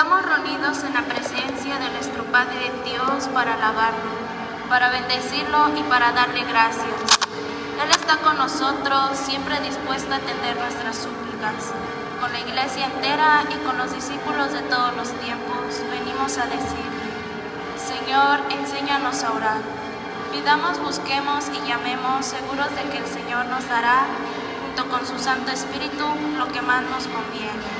Estamos reunidos en la presencia de nuestro Padre Dios para alabarlo, para bendecirlo y para darle gracias. Él está con nosotros, siempre dispuesto a atender nuestras súplicas. Con la iglesia entera y con los discípulos de todos los tiempos, venimos a decirle, Señor, enséñanos a orar. Pidamos, busquemos y llamemos, seguros de que el Señor nos dará, junto con su Santo Espíritu, lo que más nos conviene.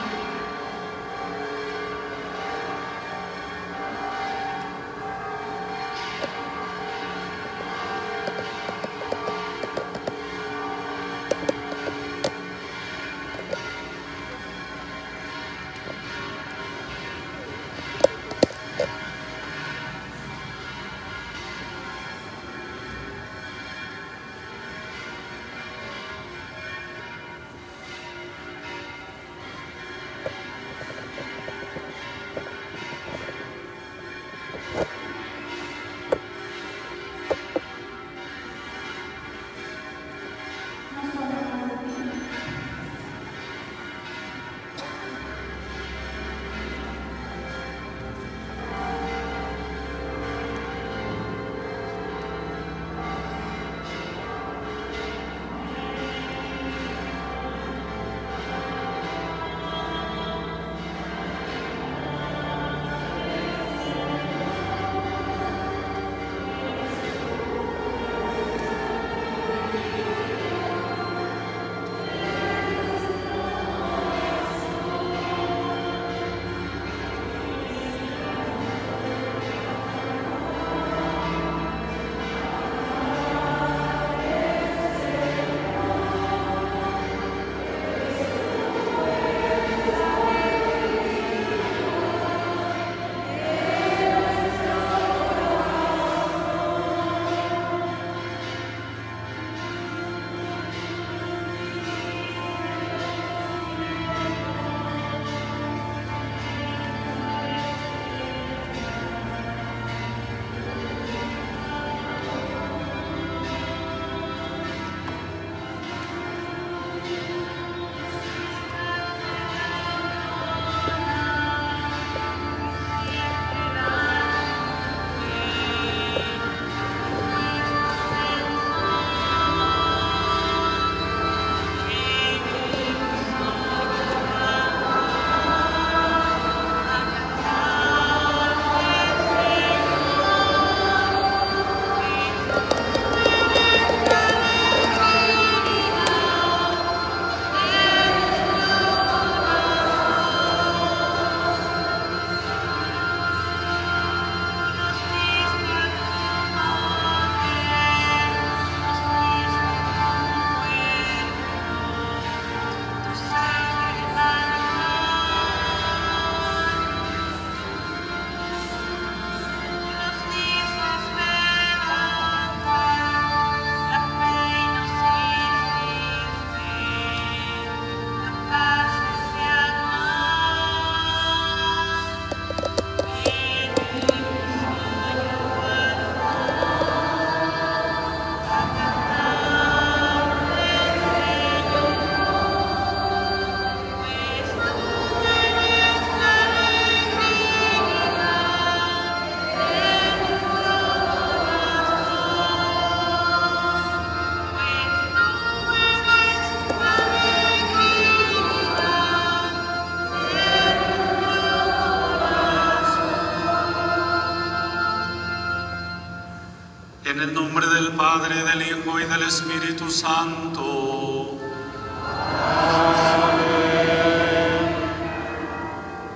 Padre, del Hijo y del Espíritu Santo.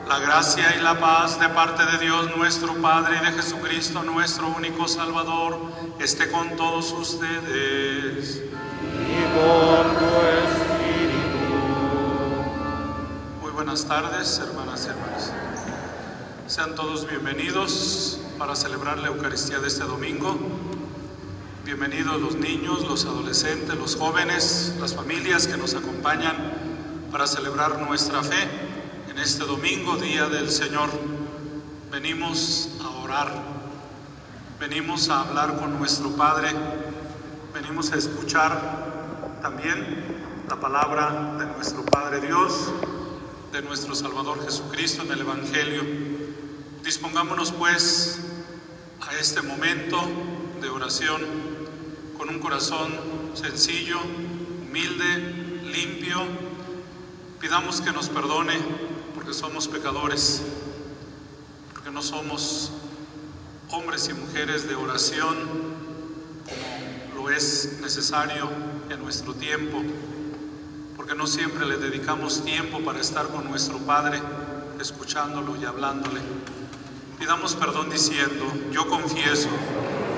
La gracia y la paz de parte de Dios nuestro Padre y de Jesucristo nuestro único Salvador esté con todos ustedes. Y con tu espíritu. Muy buenas tardes, hermanas y hermanos. Sean todos bienvenidos para celebrar la Eucaristía de este domingo. Bienvenidos los niños, los adolescentes, los jóvenes, las familias que nos acompañan para celebrar nuestra fe en este domingo, Día del Señor. Venimos a orar, venimos a hablar con nuestro Padre, venimos a escuchar también la palabra de nuestro Padre Dios, de nuestro Salvador Jesucristo en el Evangelio. Dispongámonos pues a este momento de oración con un corazón sencillo, humilde, limpio. Pidamos que nos perdone porque somos pecadores, porque no somos hombres y mujeres de oración como lo es necesario en nuestro tiempo porque no siempre le dedicamos tiempo para estar con nuestro Padre, escuchándolo y hablándole. Pidamos perdón diciendo, yo confieso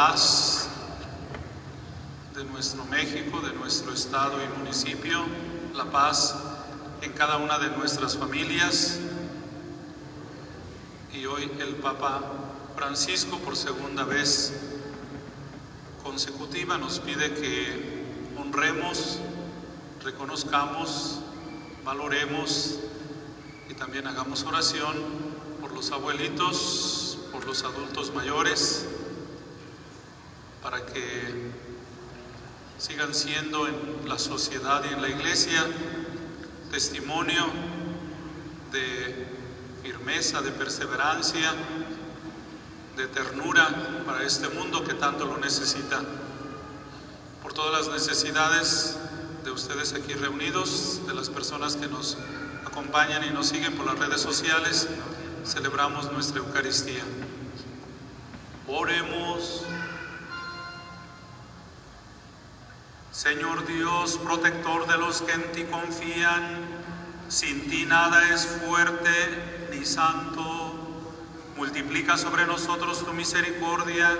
paz de nuestro México, de nuestro estado y municipio, la paz en cada una de nuestras familias. Y hoy el Papa Francisco por segunda vez consecutiva nos pide que honremos, reconozcamos, valoremos y también hagamos oración por los abuelitos, por los adultos mayores, para que sigan siendo en la sociedad y en la iglesia testimonio de firmeza, de perseverancia, de ternura para este mundo que tanto lo necesita. Por todas las necesidades de ustedes aquí reunidos, de las personas que nos acompañan y nos siguen por las redes sociales, celebramos nuestra Eucaristía. Oremos. Señor Dios, protector de los que en ti confían, sin ti nada es fuerte ni santo. Multiplica sobre nosotros tu misericordia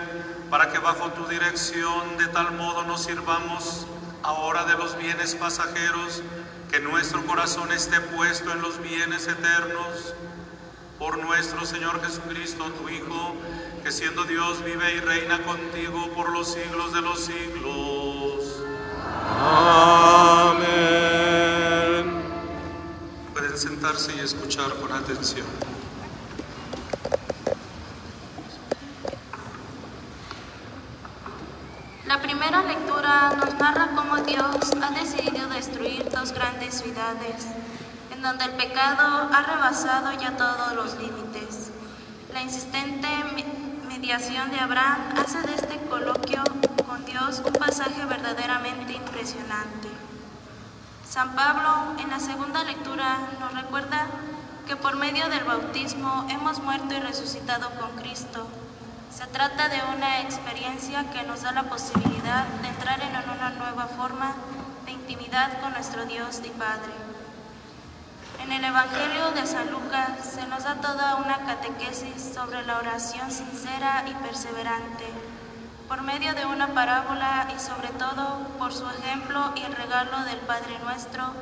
para que bajo tu dirección de tal modo nos sirvamos ahora de los bienes pasajeros, que nuestro corazón esté puesto en los bienes eternos. Por nuestro Señor Jesucristo, tu Hijo, que siendo Dios vive y reina contigo por los siglos de los siglos. Sentarse y escuchar con atención. La primera lectura nos narra cómo Dios ha decidido destruir dos grandes ciudades, en donde el pecado ha rebasado ya todos los límites. La insistente me- mediación de Abraham hace de este coloquio con Dios un pasaje verdaderamente impresionante. San Pablo en la segunda lectura nos recuerda que por medio del bautismo hemos muerto y resucitado con Cristo. Se trata de una experiencia que nos da la posibilidad de entrar en una nueva forma de intimidad con nuestro Dios y Padre. En el Evangelio de San Lucas se nos da toda una catequesis sobre la oración sincera y perseverante, por medio de una parábola y sobre todo por su ejemplo y el regalo del Padre nuestro,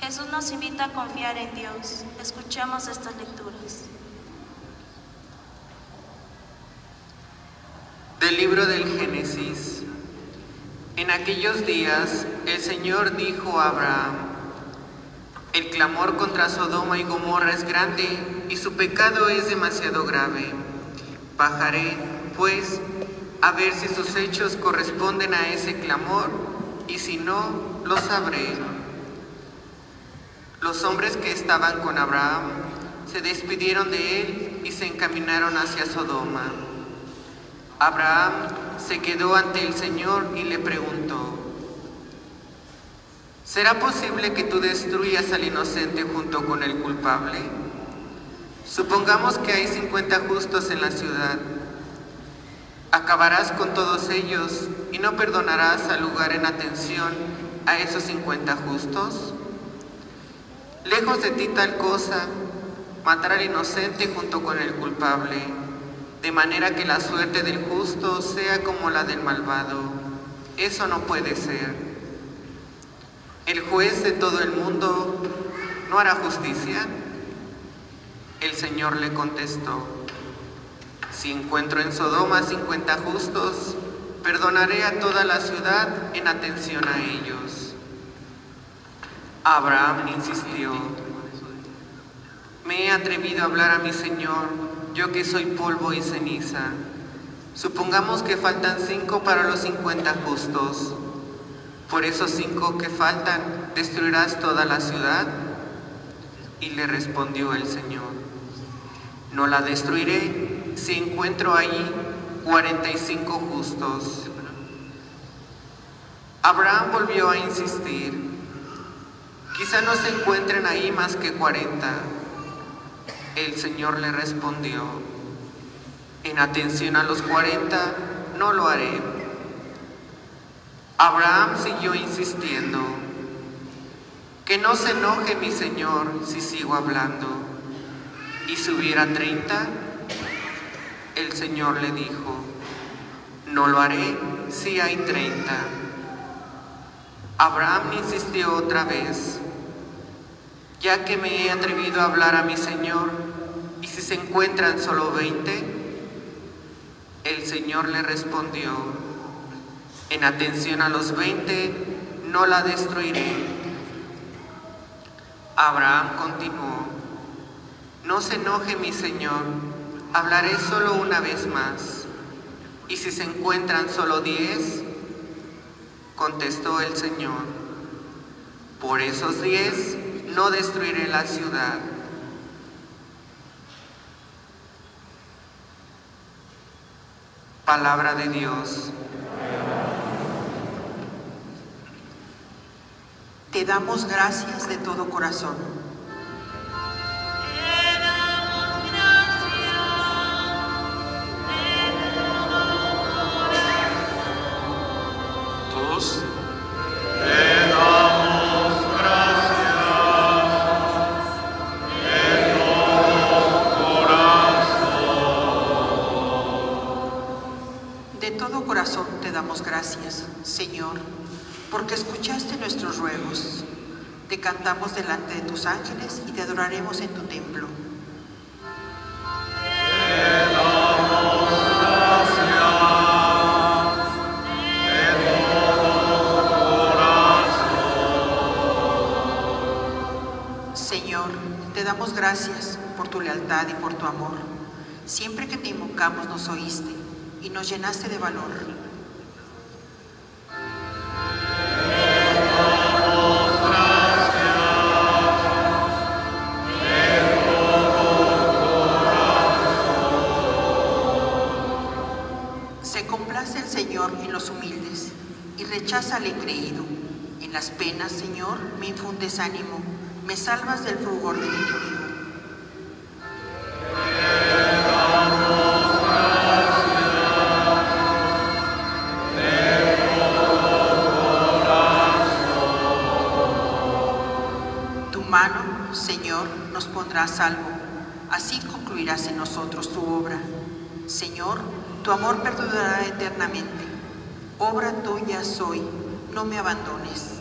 Jesús nos invita a confiar en Dios. Escuchemos estas lecturas. Del libro del Génesis. En aquellos días el Señor dijo a Abraham, el clamor contra Sodoma y Gomorra es grande y su pecado es demasiado grave. Bajaré, pues, a ver si sus hechos corresponden a ese clamor y si no, lo sabré. Los hombres que estaban con Abraham se despidieron de él y se encaminaron hacia Sodoma. Abraham se quedó ante el Señor y le preguntó, ¿será posible que tú destruyas al inocente junto con el culpable? Supongamos que hay 50 justos en la ciudad. ¿Acabarás con todos ellos y no perdonarás al lugar en atención a esos 50 justos? Lejos de ti tal cosa, matar al inocente junto con el culpable de manera que la suerte del justo sea como la del malvado. Eso no puede ser. ¿El juez de todo el mundo no hará justicia? El Señor le contestó, si encuentro en Sodoma 50 justos, perdonaré a toda la ciudad en atención a ellos. Abraham insistió, me he atrevido a hablar a mi Señor yo que soy polvo y ceniza. Supongamos que faltan cinco para los cincuenta justos. Por esos cinco que faltan, ¿destruirás toda la ciudad? Y le respondió el Señor, no la destruiré si encuentro allí cuarenta y cinco justos. Abraham volvió a insistir, quizá no se encuentren ahí más que cuarenta. El Señor le respondió, en atención a los cuarenta, no lo haré. Abraham siguió insistiendo, que no se enoje mi Señor si sigo hablando. ¿Y si hubiera treinta? El Señor le dijo, no lo haré si hay treinta. Abraham insistió otra vez, ya que me he atrevido a hablar a mi Señor, y si se encuentran solo veinte? El Señor le respondió, en atención a los veinte, no la destruiré. Abraham continuó, no se enoje mi Señor, hablaré solo una vez más. ¿Y si se encuentran solo diez? Contestó el Señor, por esos diez no destruiré la ciudad. Palabra de Dios. Te damos gracias de todo corazón. Damos gracias, Señor, porque escuchaste nuestros ruegos. Te cantamos delante de tus ángeles y te adoraremos en tu templo. Señor, te damos gracias por tu lealtad y por tu amor. Siempre que te invocamos nos oíste y nos llenaste de valor. Señor, me infundes ánimo, me salvas del fulgor del enemigo. Tu mano, Señor, nos pondrá a salvo. Así concluirás en nosotros tu obra. Señor, tu amor perdurará eternamente. Obra tuya soy, no me abandones.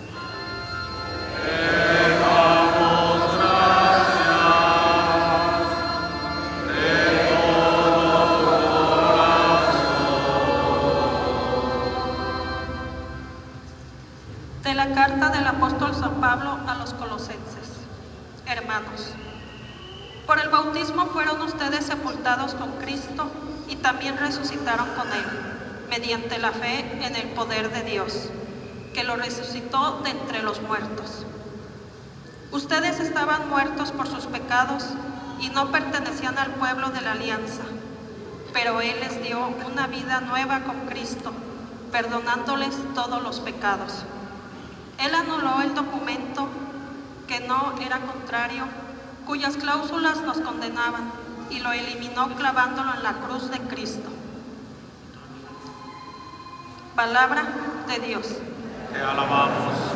De la carta del apóstol San Pablo a los colosenses. Hermanos, por el bautismo fueron ustedes sepultados con Cristo y también resucitaron con Él, mediante la fe en el poder de Dios, que lo resucitó de entre los muertos. Ustedes estaban muertos por sus pecados y no pertenecían al pueblo de la alianza, pero Él les dio una vida nueva con Cristo, perdonándoles todos los pecados. Él anuló el documento que no era contrario, cuyas cláusulas nos condenaban, y lo eliminó clavándolo en la cruz de Cristo. Palabra de Dios. Te alabamos,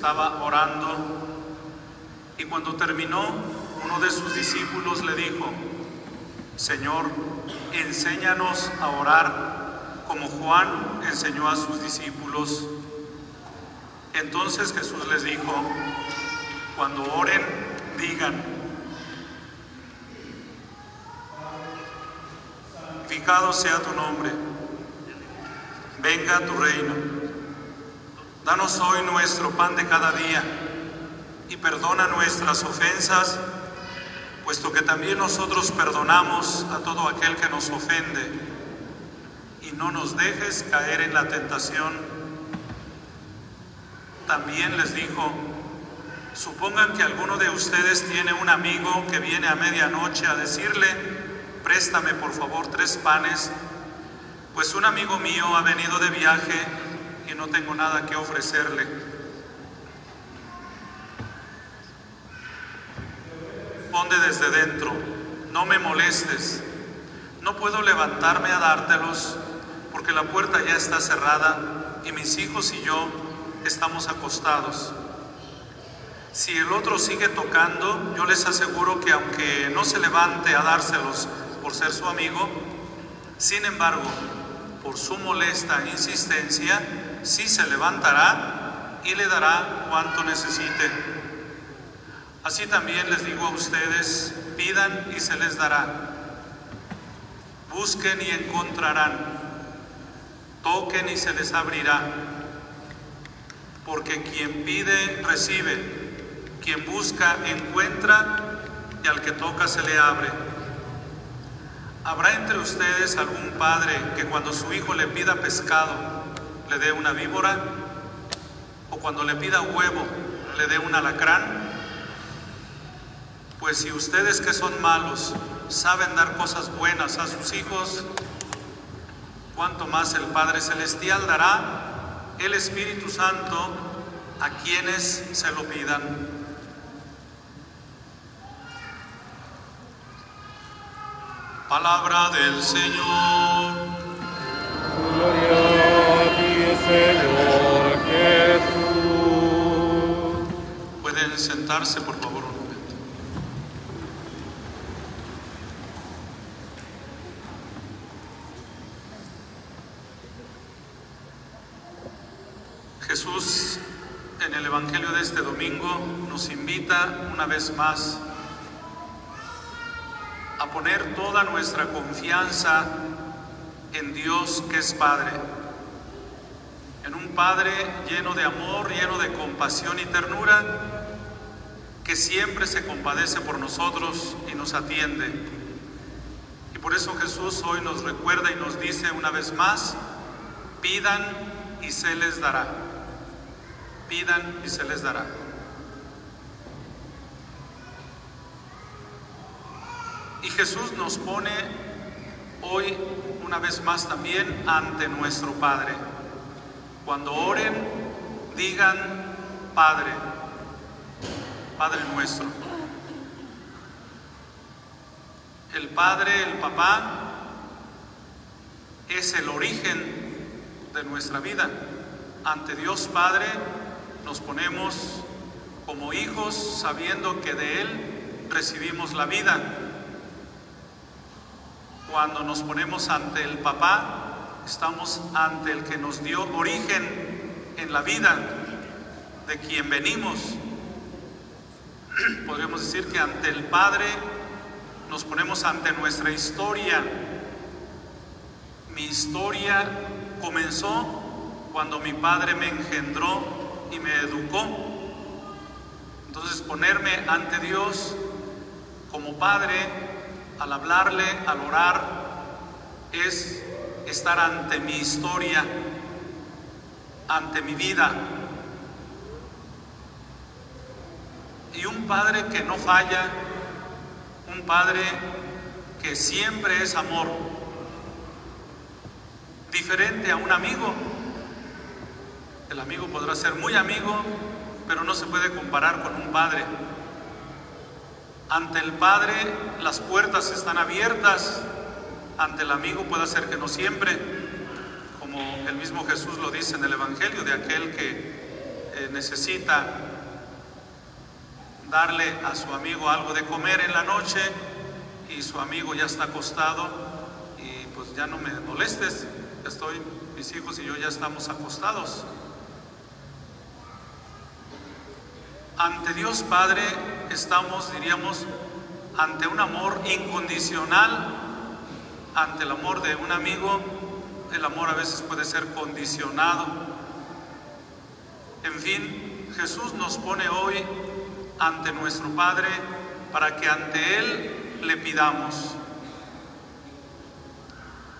estaba orando y cuando terminó, uno de sus discípulos le dijo, Señor, enséñanos a orar como Juan enseñó a sus discípulos. Entonces Jesús les dijo, cuando oren, digan, Fijado sea tu nombre, venga tu reino. Danos hoy nuestro pan de cada día y perdona nuestras ofensas, puesto que también nosotros perdonamos a todo aquel que nos ofende. Y no nos dejes caer en la tentación. También les dijo, supongan que alguno de ustedes tiene un amigo que viene a medianoche a decirle, préstame por favor tres panes, pues un amigo mío ha venido de viaje y no tengo nada que ofrecerle. Responde desde dentro, no me molestes, no puedo levantarme a dártelos porque la puerta ya está cerrada y mis hijos y yo estamos acostados. Si el otro sigue tocando, yo les aseguro que aunque no se levante a dárselos por ser su amigo, sin embargo, por su molesta insistencia, sí se levantará y le dará cuanto necesite. Así también les digo a ustedes, pidan y se les dará. Busquen y encontrarán. Toquen y se les abrirá. Porque quien pide, recibe. Quien busca, encuentra. Y al que toca, se le abre. ¿Habrá entre ustedes algún padre que cuando su hijo le pida pescado le dé una víbora? ¿O cuando le pida huevo le dé un alacrán? Pues si ustedes que son malos saben dar cosas buenas a sus hijos, ¿cuánto más el Padre Celestial dará el Espíritu Santo a quienes se lo pidan? Palabra del Señor. Gloria sentarse, por favor, un momento. Jesús en el Evangelio de este domingo nos invita una vez más a poner toda nuestra confianza en Dios que es Padre, en un Padre lleno de amor, lleno de compasión y ternura, que siempre se compadece por nosotros y nos atiende. Y por eso Jesús hoy nos recuerda y nos dice una vez más, pidan y se les dará. Pidan y se les dará. Y Jesús nos pone hoy una vez más también ante nuestro Padre. Cuando oren, digan Padre, Padre nuestro. El Padre, el Papá, es el origen de nuestra vida. Ante Dios Padre nos ponemos como hijos sabiendo que de Él recibimos la vida. Cuando nos ponemos ante el papá, estamos ante el que nos dio origen en la vida, de quien venimos. Podríamos decir que ante el Padre nos ponemos ante nuestra historia. Mi historia comenzó cuando mi Padre me engendró y me educó. Entonces ponerme ante Dios como Padre al hablarle, al orar, es estar ante mi historia, ante mi vida. Y un padre que no falla, un padre que siempre es amor, diferente a un amigo. El amigo podrá ser muy amigo, pero no se puede comparar con un padre. Ante el Padre las puertas están abiertas, ante el amigo puede ser que no siempre, como el mismo Jesús lo dice en el Evangelio, de aquel que eh, necesita darle a su amigo algo de comer en la noche y su amigo ya está acostado y pues ya no me molestes, ya estoy, mis hijos y yo ya estamos acostados. Ante Dios Padre estamos, diríamos, ante un amor incondicional, ante el amor de un amigo, el amor a veces puede ser condicionado. En fin, Jesús nos pone hoy ante nuestro Padre para que ante Él le pidamos.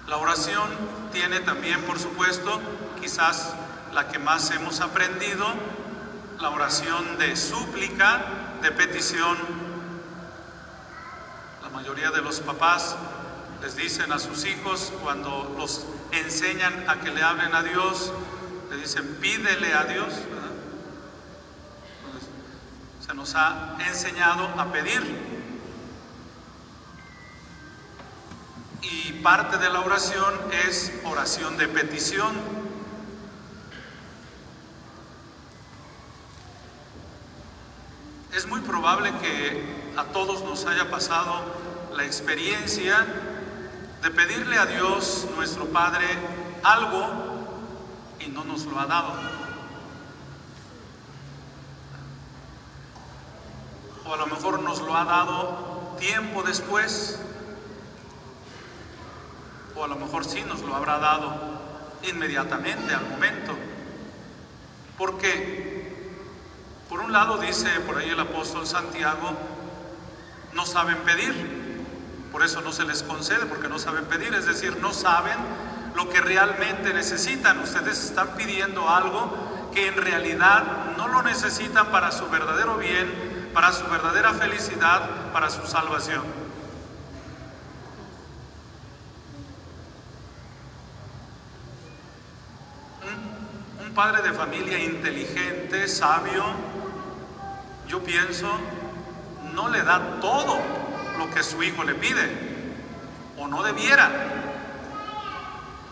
La oración tiene también, por supuesto, quizás la que más hemos aprendido, la oración de súplica, de petición. La mayoría de los papás les dicen a sus hijos cuando los enseñan a que le hablen a Dios, le dicen pídele a Dios. Nos ha enseñado a pedir. Y parte de la oración es oración de petición. Es muy probable que a todos nos haya pasado la experiencia de pedirle a Dios, nuestro Padre, algo y no nos lo ha dado. O a lo mejor nos lo ha dado tiempo después, o a lo mejor sí nos lo habrá dado inmediatamente al momento. ¿Por qué? Por un lado dice por ahí el apóstol Santiago, no saben pedir, por eso no se les concede, porque no saben pedir, es decir, no saben lo que realmente necesitan. Ustedes están pidiendo algo que en realidad no lo necesitan para su verdadero bien, para su verdadera felicidad, para su salvación. Un, padre de familia inteligente, sabio, yo pienso, no le da todo lo que su hijo le pide, o no debiera.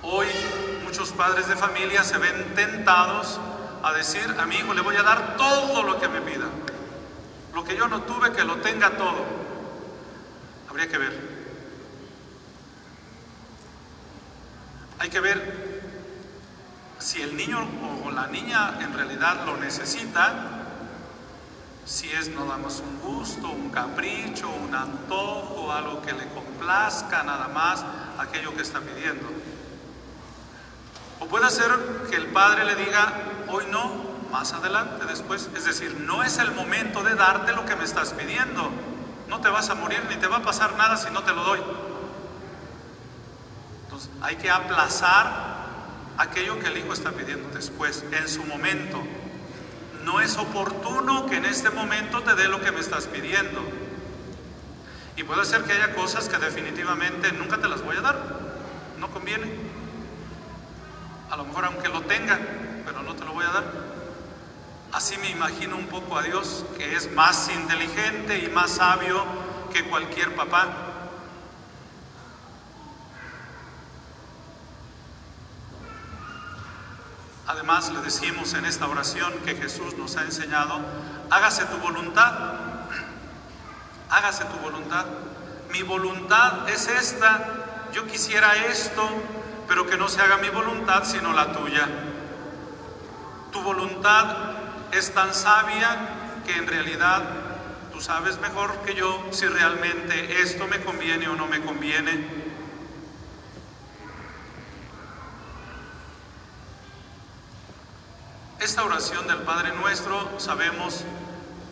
Hoy muchos padres de familia se ven tentados a decir, a mi hijo le voy a dar todo lo que me pida. Lo que yo no tuve, que lo tenga todo. Habría que ver. Hay que ver si el niño o la niña en realidad lo necesita si es nada más un gusto, un capricho, un antojo, algo que le complazca nada más aquello que está pidiendo. O puede ser que el padre le diga, hoy no, más adelante, después. Es decir, no es el momento de darte lo que me estás pidiendo. No te vas a morir ni te va a pasar nada si no te lo doy. Entonces hay que aplazar aquello que el hijo está pidiendo después, en su momento no es oportuno que en este momento te dé lo que me estás pidiendo. Y puede ser que haya cosas que definitivamente nunca te las voy a dar. No conviene. A lo mejor aunque lo tenga, pero no te lo voy a dar. Así me imagino un poco a Dios, que es más inteligente y más sabio que cualquier papá. Además, le decimos en esta oración que Jesús nos ha enseñado, hágase tu voluntad, hágase tu voluntad. Mi voluntad es esta, yo quisiera esto, pero que no se haga mi voluntad sino la tuya. Tu voluntad es tan sabia que en realidad tú sabes mejor que yo si realmente esto me conviene o no me conviene. Esta oración del Padre Nuestro, sabemos,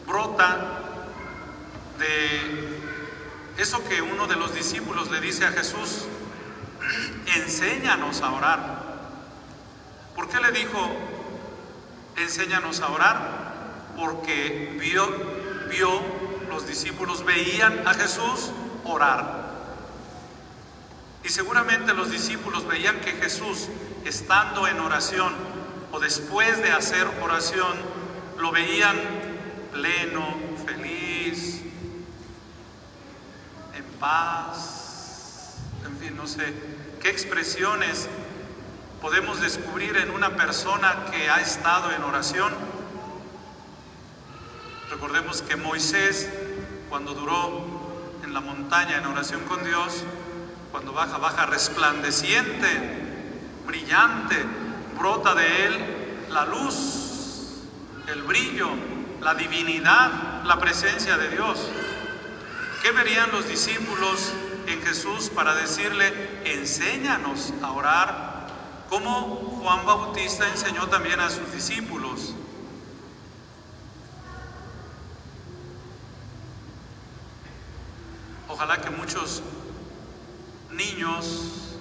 brota de eso que uno de los discípulos le dice a Jesús, enséñanos a orar. ¿Por qué le dijo, enséñanos a orar? Porque vio, vio, los discípulos veían a Jesús orar. Y seguramente los discípulos veían que Jesús, estando en oración, o después de hacer oración, lo veían pleno, feliz, en paz, en fin, no sé qué expresiones podemos descubrir en una persona que ha estado en oración. Recordemos que Moisés, cuando duró en la montaña en oración con Dios, cuando baja, baja resplandeciente, brillante, brota de él la luz, el brillo, la divinidad, la presencia de Dios. ¿Qué verían los discípulos en Jesús para decirle, enséñanos a orar? Como Juan Bautista enseñó también a sus discípulos. Ojalá que muchos niños,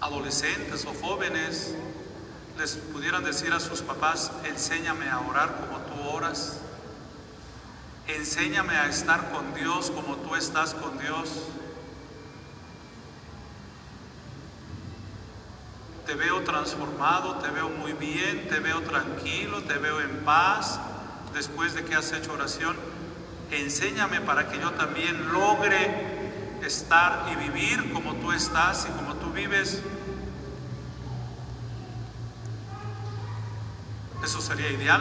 adolescentes o jóvenes les pudieran decir a sus papás, enséñame a orar como tú oras, enséñame a estar con Dios como tú estás con Dios. Te veo transformado, te veo muy bien, te veo tranquilo, te veo en paz después de que has hecho oración. Enséñame para que yo también logre estar y vivir como tú estás y como tú vives. Eso sería ideal,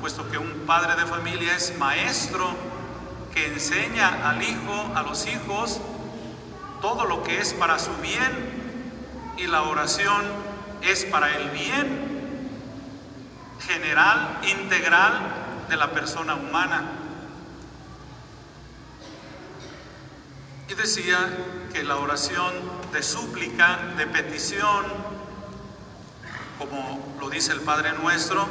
puesto que un padre de familia es maestro que enseña al hijo, a los hijos, todo lo que es para su bien y la oración es para el bien general, integral de la persona humana. Y decía que la oración de súplica, de petición, como lo dice el Padre nuestro,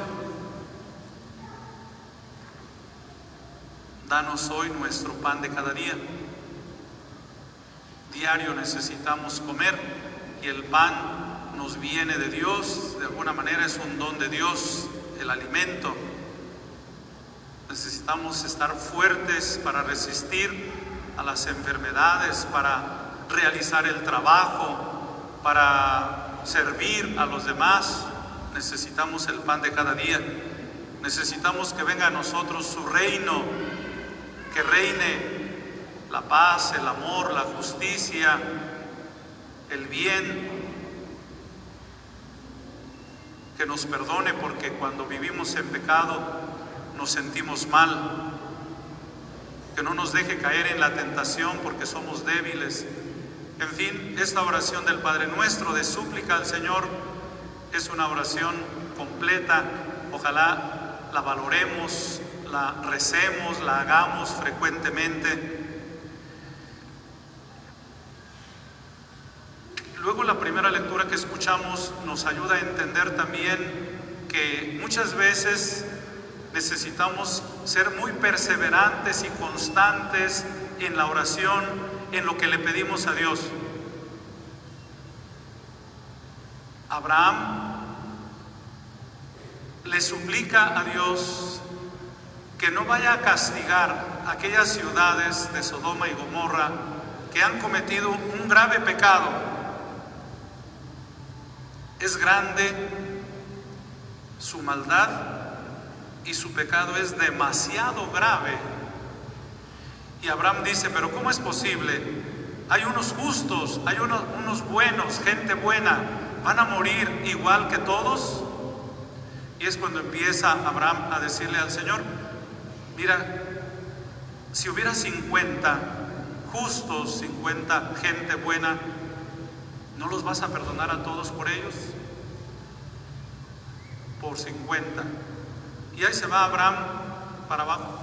danos hoy nuestro pan de cada día. Diario necesitamos comer y el pan nos viene de Dios, de alguna manera es un don de Dios, el alimento. Necesitamos estar fuertes para resistir a las enfermedades, para realizar el trabajo, para servir a los demás. Necesitamos el pan de cada día. Necesitamos que venga a nosotros su reino, que reine la paz, el amor, la justicia, el bien, que nos perdone porque cuando vivimos en pecado nos sentimos mal, que no nos deje caer en la tentación porque somos débiles. En fin, esta oración del Padre Nuestro de súplica al Señor es una oración completa. Ojalá la valoremos, la recemos, la hagamos frecuentemente. Luego la primera lectura que escuchamos nos ayuda a entender también que muchas veces necesitamos ser muy perseverantes y constantes en la oración, en lo que le pedimos a Dios. Abraham le suplica a Dios que no vaya a castigar aquellas ciudades de Sodoma y Gomorra que han cometido un grave pecado. Es grande su maldad y su pecado es demasiado grave. Y Abraham dice, pero ¿cómo es posible? Hay unos justos, hay unos, buenos, gente buena, ¿van a morir igual que todos? Y es cuando empieza Abraham a decirle al Señor, mira, si hubiera 50 justos, 50 gente buena, ¿no los vas a perdonar a todos por ellos? Por 50. Y ahí se va Abraham para abajo,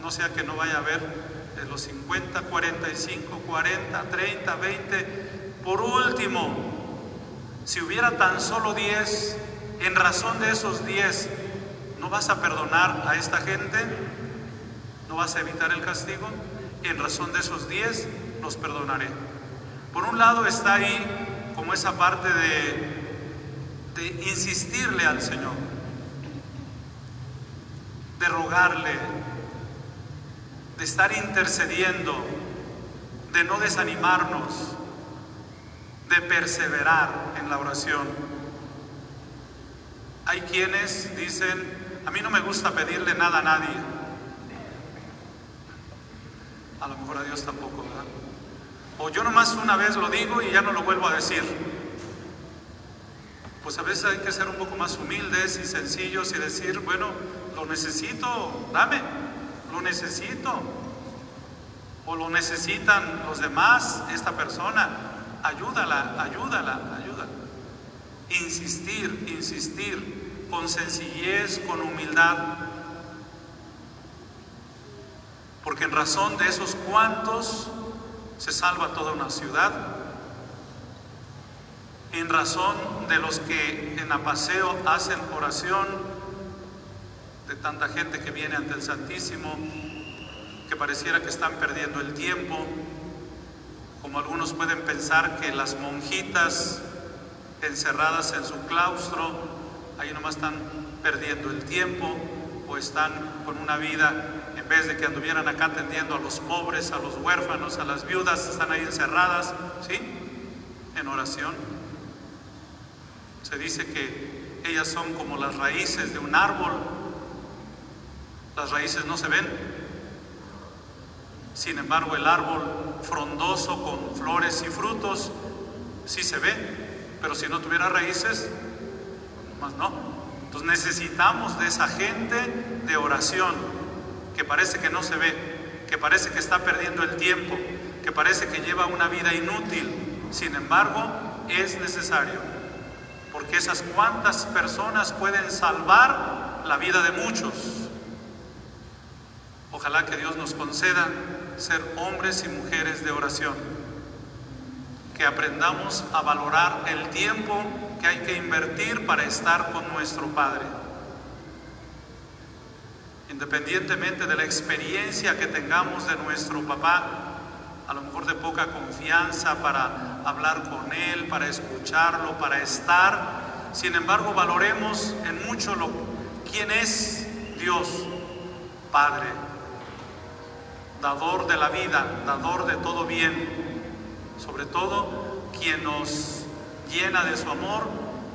no sea que no vaya a haber de los 50, 45, 40, 30, 20. Por último, si hubiera tan solo 10, en razón de esos 10, ¿no vas a perdonar a esta gente? ¿No vas a evitar el castigo? En razón de esos 10, los perdonaré. Por un lado está ahí como esa parte de, insistirle al Señor de rogarle, de estar intercediendo, de no desanimarnos, de perseverar en la oración. Hay quienes dicen, a mí no me gusta pedirle nada a nadie. A lo mejor a Dios tampoco. O yo nomás una vez lo digo y ya no lo vuelvo a decir. pues a veces hay que ser un poco más humildes y sencillos y decir, bueno, lo necesito, dame, lo necesito. O lo necesitan los demás, esta persona, ayúdala, ayúdala, ayúdala. Insistir, insistir, con sencillez, con humildad. Porque en razón de esos cuantos se salva toda una ciudad. En razón de los que en Apaseo hacen oración, de tanta gente que viene ante el Santísimo, que pareciera que están perdiendo el tiempo, como algunos pueden pensar que las monjitas encerradas en su claustro, ahí nomás están perdiendo el tiempo o están con una vida, en vez de que anduvieran acá atendiendo a los pobres, a los huérfanos, a las viudas, están ahí encerradas, ¿sí? En oración. Se dice que ellas son como las raíces de un árbol. Las raíces no se ven. Sin embargo, el árbol frondoso con flores y frutos sí se ve. Pero si no tuviera raíces, más no. Entonces necesitamos de esa gente de oración que parece que no se ve, que parece que está perdiendo el tiempo, que parece que lleva una vida inútil. Sin embargo, es necesario porque esas cuantas personas pueden salvar la vida de muchos. Ojalá que Dios nos conceda ser hombres y mujeres de oración, que aprendamos a valorar el tiempo que hay que invertir para estar con nuestro Padre. Independientemente de la experiencia que tengamos de nuestro papá, a lo mejor de poca confianza para hablar con Él, para escucharlo, para estar. Sin embargo, valoremos en mucho lo, quién es Dios, Padre, dador de la vida, dador de todo bien, sobre todo quien nos llena de su amor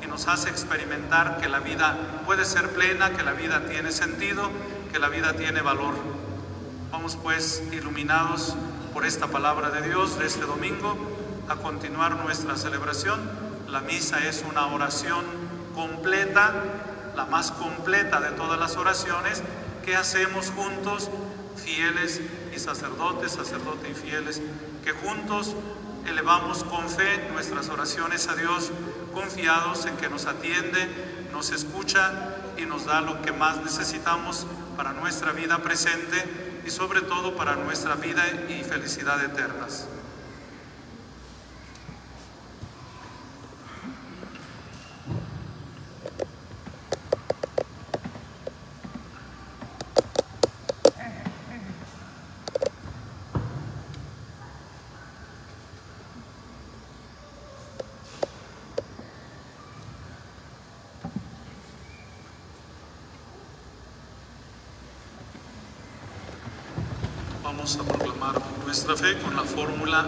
y nos hace experimentar que la vida puede ser plena, que la vida tiene sentido, que la vida tiene valor. Vamos pues iluminados por esta palabra de Dios de este domingo a continuar nuestra celebración. La misa es una oración completa, la más completa de todas las oraciones que hacemos juntos, fieles y sacerdotes, sacerdotes y fieles, que juntos elevamos con fe nuestras oraciones a Dios, confiados en que nos atiende, nos escucha y nos da lo que más necesitamos para nuestra vida presente y sobre todo para nuestra vida y felicidad eternas. Vamos a proclamar nuestra fe con la fórmula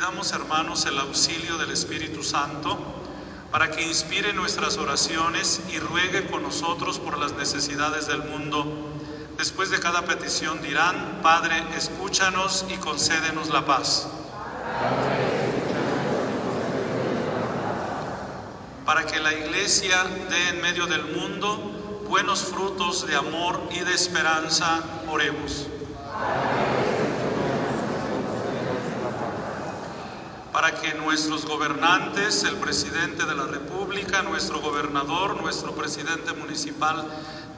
Pidamos, hermanos, el auxilio del Espíritu Santo para que inspire nuestras oraciones y ruegue con nosotros por las necesidades del mundo. Después de cada petición dirán, Padre, escúchanos y concédenos la paz. Para que la Iglesia dé en medio del mundo buenos frutos de amor y de esperanza, oremos. Para que nuestros gobernantes, el presidente de la República, nuestro gobernador, nuestro presidente municipal,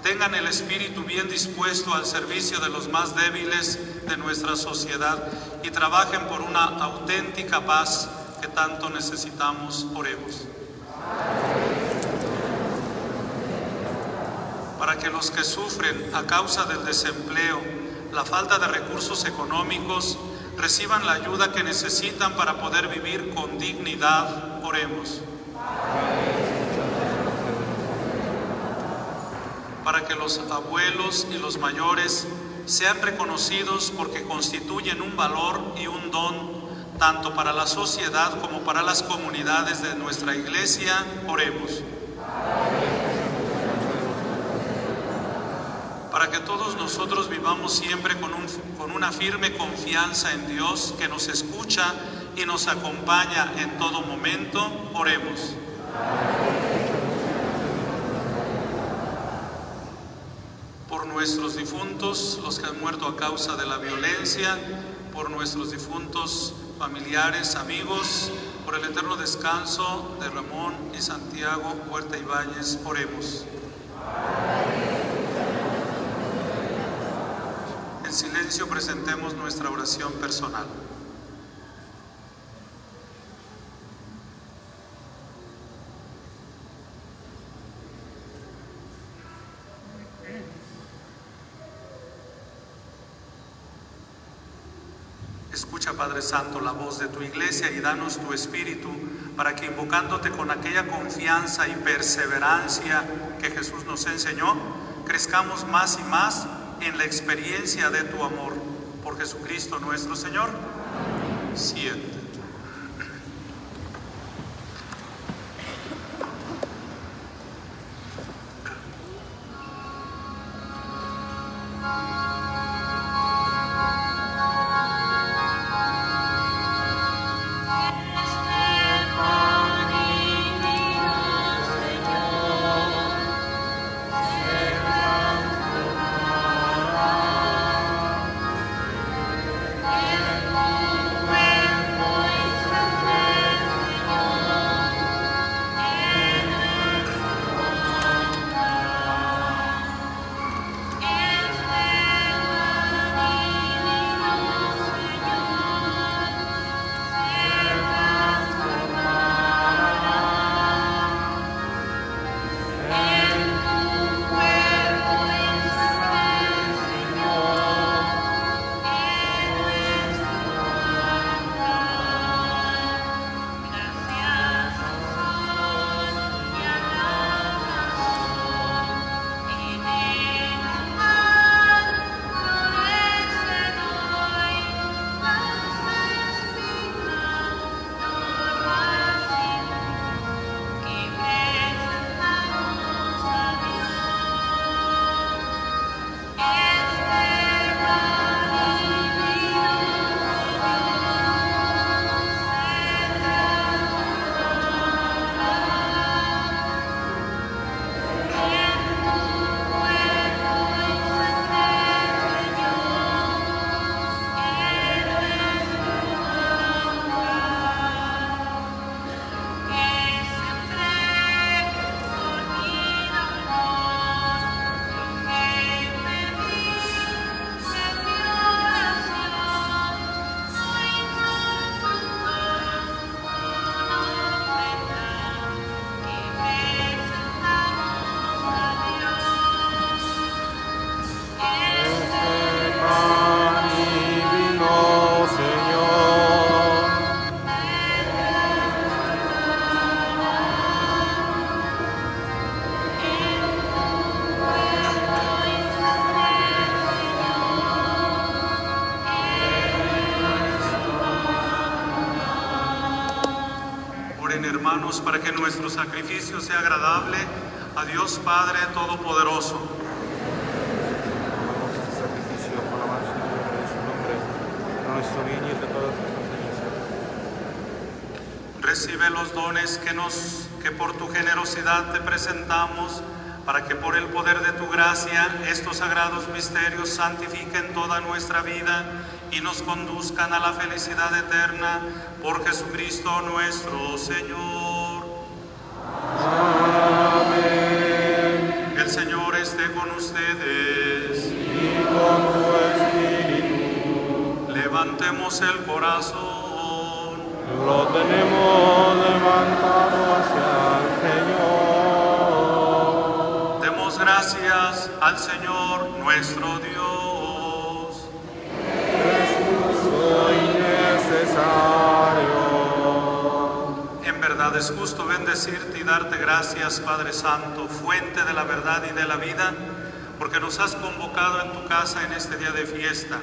tengan el espíritu bien dispuesto al servicio de los más débiles de nuestra sociedad y trabajen por una auténtica paz que tanto necesitamos. Oremos. Para que los que sufren a causa del desempleo, la falta de recursos económicos, reciban la ayuda que necesitan para poder vivir con dignidad. Oremos. Para que los abuelos y los mayores sean reconocidos porque constituyen un valor y un don tanto para la sociedad como para las comunidades de nuestra iglesia. Oremos. Para que todos nosotros vivamos siempre con, un, con, una firme confianza en Dios que nos escucha y nos acompaña en todo momento, oremos. Por nuestros difuntos, los que han muerto a causa de la violencia, por nuestros difuntos familiares, amigos, por el eterno descanso de Ramón y Santiago Huerta Ibáñez, oremos. En silencio presentemos nuestra oración personal. Escucha, Padre Santo, la voz de tu iglesia y danos tu espíritu para que invocándote con aquella confianza y perseverancia que Jesús nos enseñó, crezcamos más y más en la experiencia de tu amor. Por Jesucristo nuestro Señor. Para que nuestro sacrificio sea agradable a Dios Padre Todopoderoso. Recibe los dones que, nos, que por tu generosidad te presentamos, para que por el poder de tu gracia estos sagrados misterios santifiquen toda nuestra vida y nos conduzcan a la felicidad eterna por Jesucristo nuestro Señor. Levantemos el corazón. Lo tenemos levantado hacia el Señor. Demos gracias al Señor nuestro Dios. Soy necesario. En verdad es justo bendecirte y darte gracias, Padre Santo, fuente de la verdad y de la vida, porque nos has convocado en tu casa en este día de fiesta.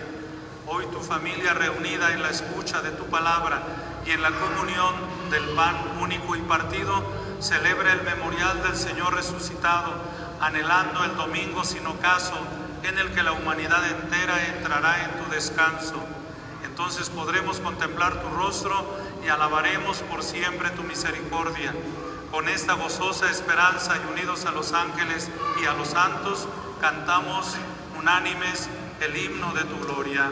Familia reunida en la escucha de tu palabra y en la comunión del pan único y partido, celebra el memorial del Señor resucitado, anhelando el domingo sin ocaso en el que la humanidad entera entrará en tu descanso. Entonces podremos contemplar tu rostro y alabaremos por siempre tu misericordia. Con esta gozosa esperanza y unidos a los ángeles y a los santos, cantamos unánimes el himno de tu gloria.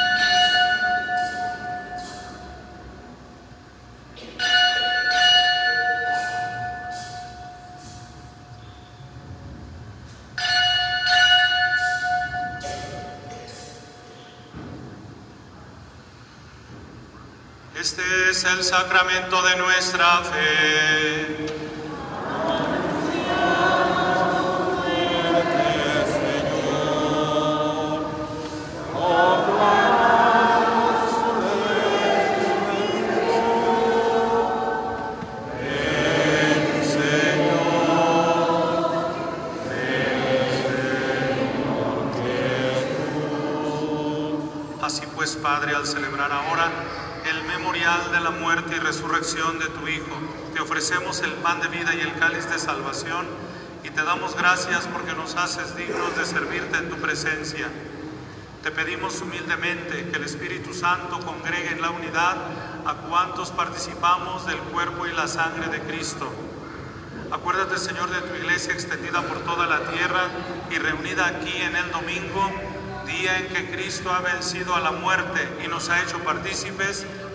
Es el sacramento de nuestra fe. Muerte y resurrección de tu Hijo, te ofrecemos el pan de vida y el cáliz de salvación y te damos gracias porque nos haces dignos de servirte en tu presencia. Te pedimos humildemente que el Espíritu Santo congregue en la unidad a cuantos participamos del cuerpo y la sangre de Cristo. Acuérdate, Señor, de tu iglesia extendida por toda la tierra y reunida aquí en el domingo, día en que Cristo ha vencido a la muerte y nos ha hecho partícipes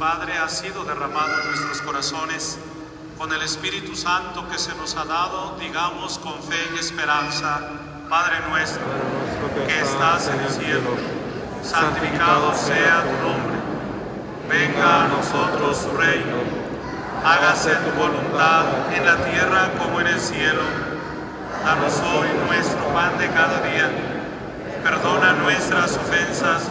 Padre ha sido derramado en nuestros corazones. Con el Espíritu Santo que se nos ha dado, digamos con fe y esperanza, Padre nuestro, que estás en el cielo, santificado sea tu nombre. Venga a nosotros tu reino. Hágase tu voluntad en la tierra como en el cielo. Danos hoy nuestro pan de cada día. Perdona nuestras ofensas,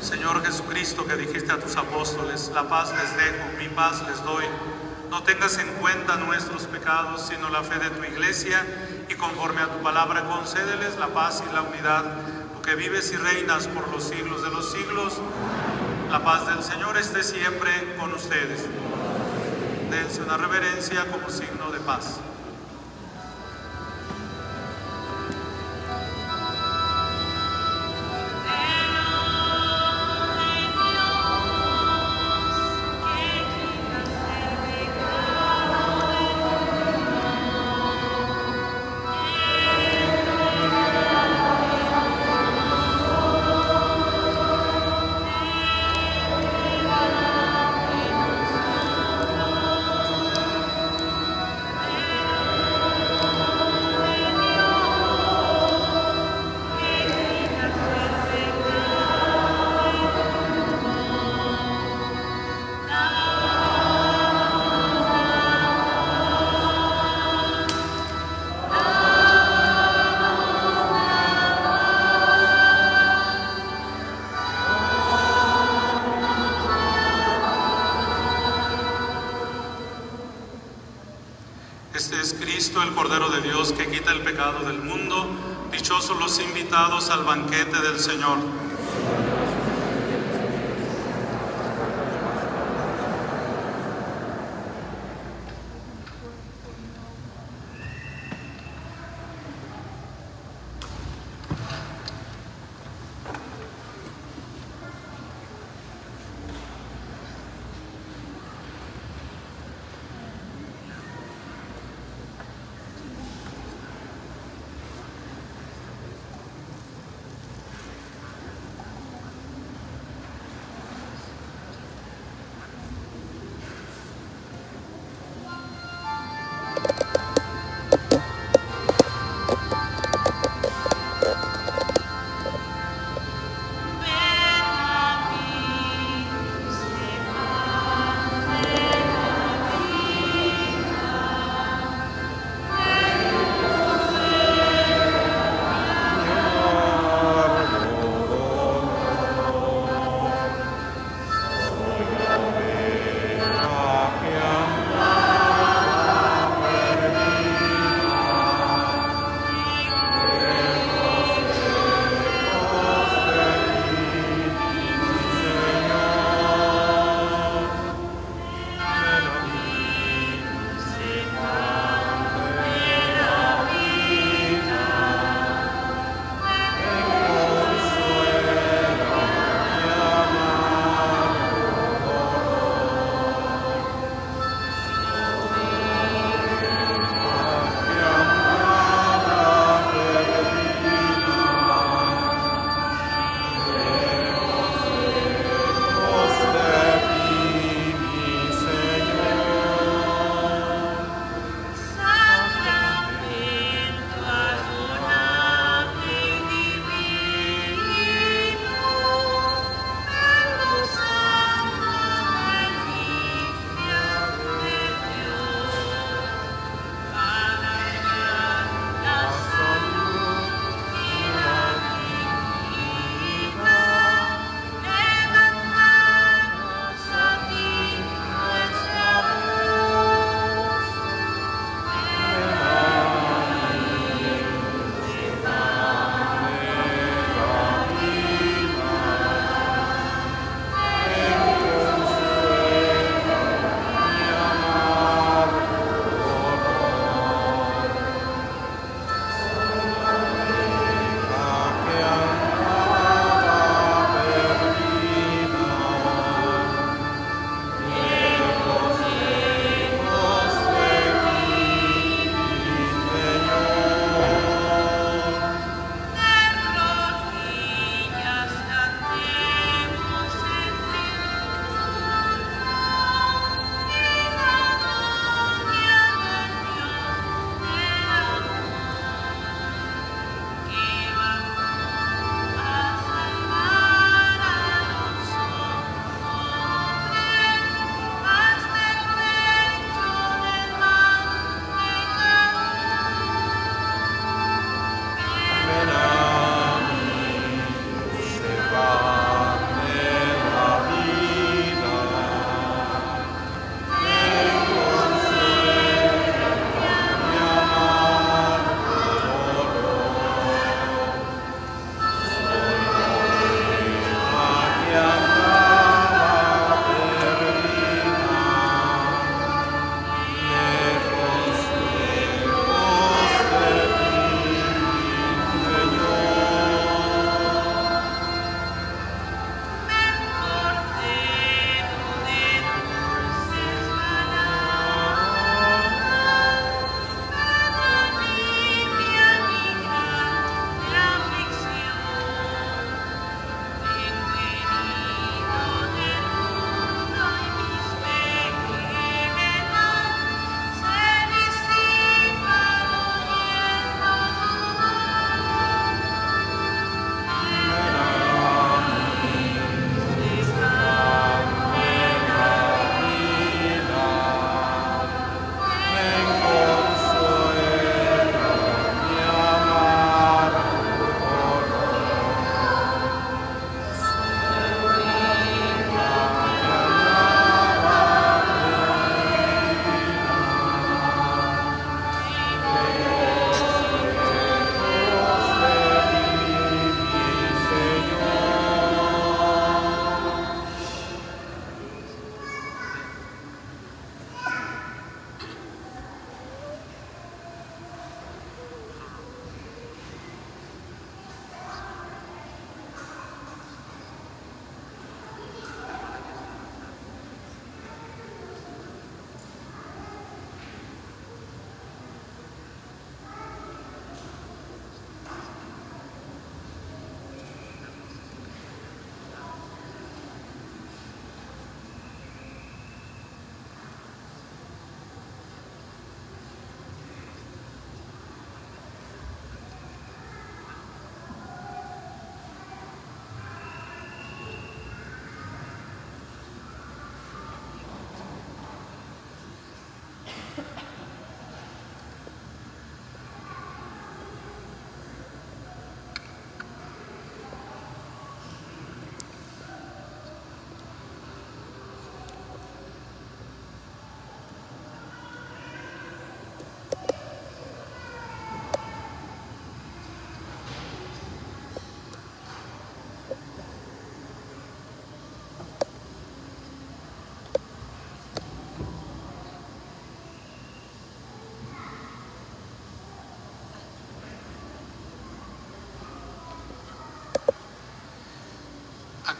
Señor. Jesucristo, que dijiste a tus apóstoles, la paz les dejo, mi paz les doy. No tengas en cuenta nuestros pecados, sino la fe de tu iglesia, y conforme a tu palabra concédeles la paz y la unidad, tú que vives y reinas por los siglos de los siglos. La paz del Señor esté siempre con ustedes. Dense una reverencia como signo de paz. Cordero de Dios, que quita el pecado del mundo. Dichosos los invitados al banquete del Señor.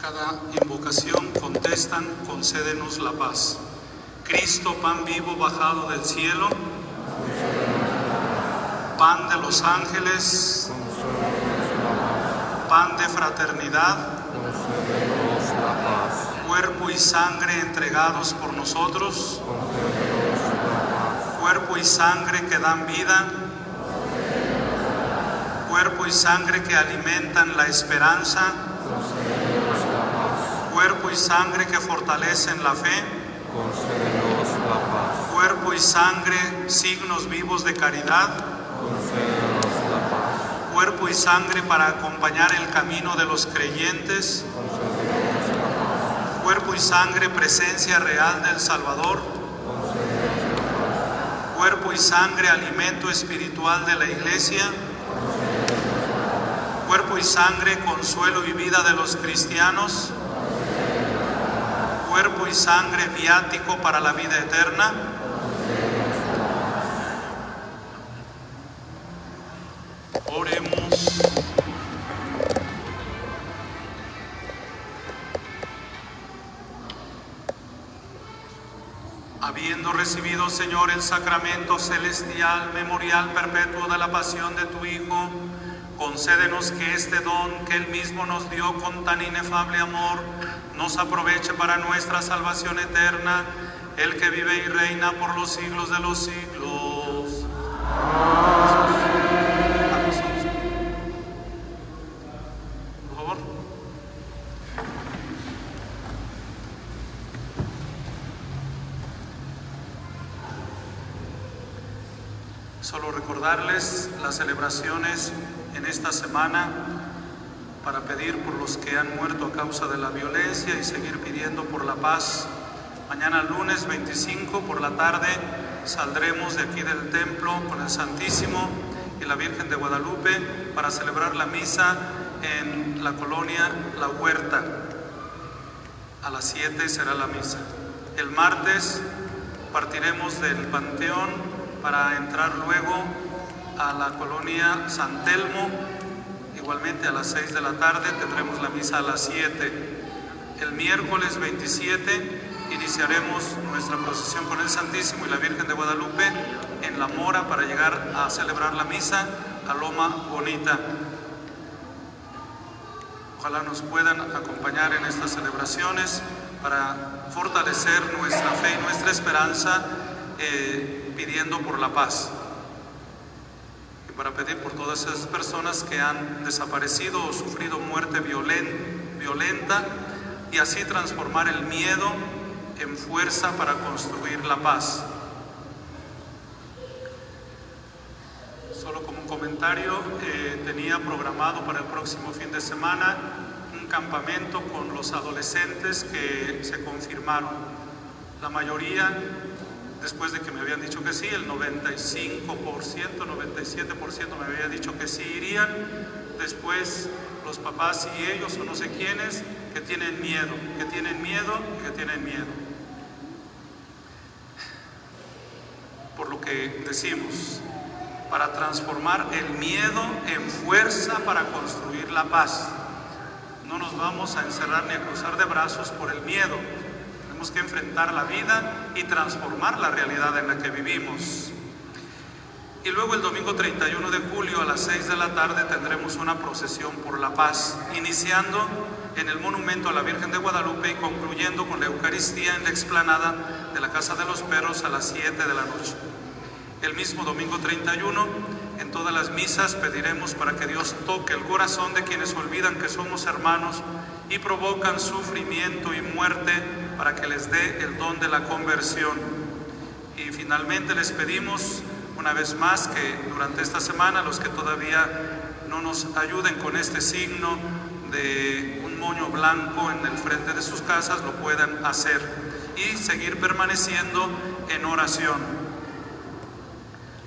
Cada invocación contestan, concédenos la paz. Cristo, pan vivo bajado del cielo, pan de los ángeles, pan de fraternidad, cuerpo y sangre entregados por nosotros, cuerpo y sangre que dan vida, cuerpo y sangre que alimentan la esperanza, cuerpo y sangre que fortalecen la fe, concédenos la paz, cuerpo y sangre signos vivos de caridad, concédenos la paz, cuerpo y sangre para acompañar el camino de los creyentes, concédenos la paz, cuerpo y sangre presencia real del Salvador, concédenos la paz, cuerpo y sangre alimento espiritual de la iglesia, cuerpo y sangre consuelo y vida de los cristianos, sangre viático para la vida eterna, oremos. Habiendo recibido, Señor, el sacramento celestial, memorial perpetuo de la pasión de tu Hijo, concédenos que este don que Él mismo nos dio con tan inefable amor, nos aproveche para nuestra salvación eterna, el que vive y reina por los siglos de los siglos. Por favor. Solo recordarles las celebraciones en esta semana para pedir por los que han muerto a causa de la violencia y seguir pidiendo por la paz. Mañana lunes 25 por la tarde saldremos de aquí del templo con el Santísimo y la Virgen de Guadalupe para celebrar la misa en la colonia La Huerta. A las 7 será la misa. El martes partiremos del Panteón para entrar luego a la colonia San Telmo. Igualmente a las 6 de la tarde tendremos la misa a las 7. El miércoles 27 iniciaremos nuestra procesión con el Santísimo y la Virgen de Guadalupe en La Mora para llegar a celebrar la misa a Loma Bonita. Ojalá nos puedan acompañar en estas celebraciones para fortalecer nuestra fe y nuestra esperanza eh, pidiendo por la paz y para pedir por todas esas personas que han desaparecido o sufrido muerte violen- violenta y así transformar el miedo en fuerza para construir la paz. Solo como un comentario, eh, tenía programado para el próximo fin de semana un campamento con los adolescentes que se confirmaron. La mayoría, después de que me habían dicho que sí, el 95%, 97% me había dicho que sí irían. Después los papás y ellos o no sé quiénes que tienen miedo, que tienen miedo, que tienen miedo. Por lo que decimos, para transformar el miedo en fuerza para construir la paz. No nos vamos a encerrar ni a cruzar de brazos por el miedo. Tenemos que enfrentar la vida y transformar la realidad en la que vivimos. Y luego el domingo 31 de julio a las 6 de la tarde tendremos una procesión por la paz, iniciando en el monumento a la Virgen de Guadalupe y concluyendo con la Eucaristía en la explanada de la Casa de los Perros a las 7 de la noche. El mismo domingo 31, en todas las misas pediremos para que Dios toque el corazón de quienes olvidan que somos hermanos y provocan sufrimiento y muerte para que les dé el don de la conversión. Y finalmente les pedimos una vez más que durante esta semana los que todavía no nos ayuden con este signo de un moño blanco en el frente de sus casas lo puedan hacer y seguir permaneciendo en oración.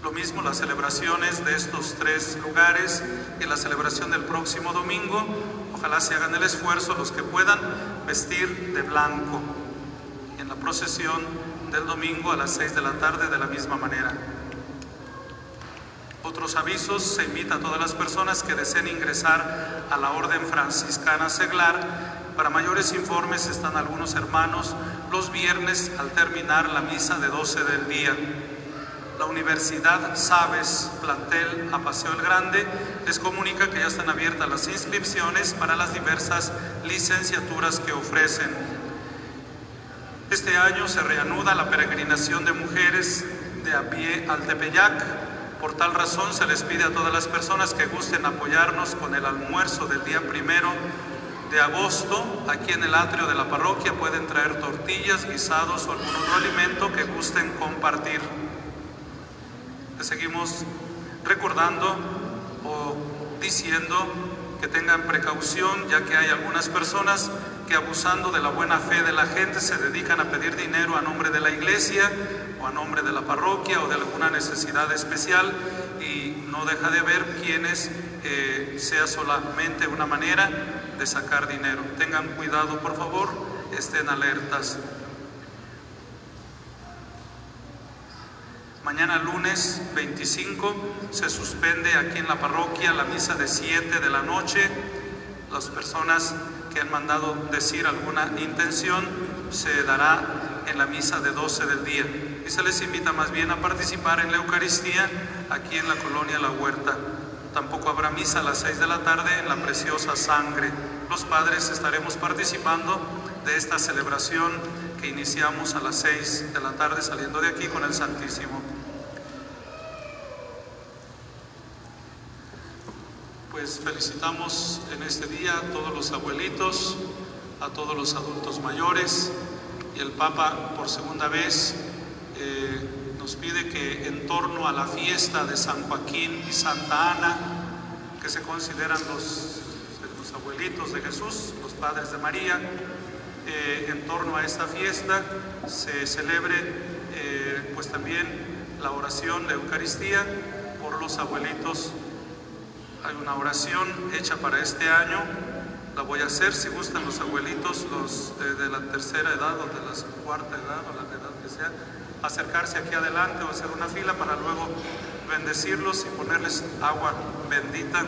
Lo mismo las celebraciones de estos tres lugares y la celebración del próximo domingo. Ojalá se hagan el esfuerzo los que puedan vestir de blanco. Procesión del domingo a las 6 de la tarde de la misma manera. Otros avisos, se invita a todas las personas que deseen ingresar a la Orden Franciscana Seglar Para mayores informes están algunos hermanos los viernes al terminar la misa de 12 del día. La Universidad Sabes, plantel a Paseo el Grande, les comunica que ya están abiertas las inscripciones para las diversas licenciaturas que ofrecen. Este año se reanuda la peregrinación de mujeres de a pie al Tepeyac. Por tal razón se les pide a todas las personas que gusten apoyarnos con el almuerzo del día primero de agosto. Aquí en el atrio de la parroquia pueden traer tortillas, guisados o algún otro alimento que gusten compartir. Les seguimos recordando o diciendo que tengan precaución ya que hay algunas personas que abusando de la buena fe de la gente se dedican a pedir dinero a nombre de la iglesia o a nombre de la parroquia o de alguna necesidad especial y no deja de ver quienes eh, sea solamente una manera de sacar dinero. Tengan cuidado, por favor, estén alertas. Mañana lunes 25 se suspende aquí en la parroquia la misa de 7 de la noche. Las personas que han mandado decir alguna intención se dará en la misa de 12 del día. Y se les invita más bien a participar en la Eucaristía aquí en la colonia La Huerta. Tampoco habrá misa a las 6 de la tarde en la preciosa sangre. Los padres estaremos participando de esta celebración que iniciamos a las 6 de la tarde saliendo de aquí con el Santísimo. Pues felicitamos en este día a todos los abuelitos, a todos los adultos mayores y el Papa por segunda vez eh, nos pide que en torno a la fiesta de San Joaquín y Santa Ana, que se consideran los, los abuelitos de Jesús, los padres de María, eh, en torno a esta fiesta se celebre eh, pues también la oración, la Eucaristía por los abuelitos hay una oración hecha para este año. La voy a hacer si gustan los abuelitos, los de, la tercera edad o de la cuarta edad o la edad que sea, acercarse aquí adelante o hacer una fila para luego bendecirlos y ponerles agua bendita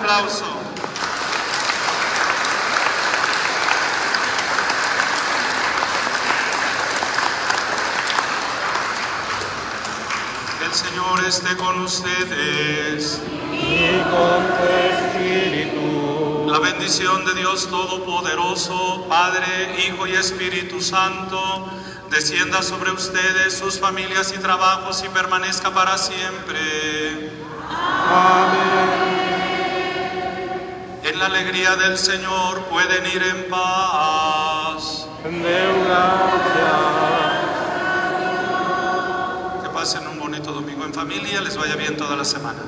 aplauso. El Señor esté con ustedes. Y con tu espíritu. La bendición de Dios Todopoderoso, Padre, Hijo y Espíritu Santo, descienda sobre ustedes, sus familias y trabajos y permanezca para siempre. Amén. La alegría del Señor pueden ir en paz. Que pasen un bonito domingo en familia, les vaya bien toda la semana.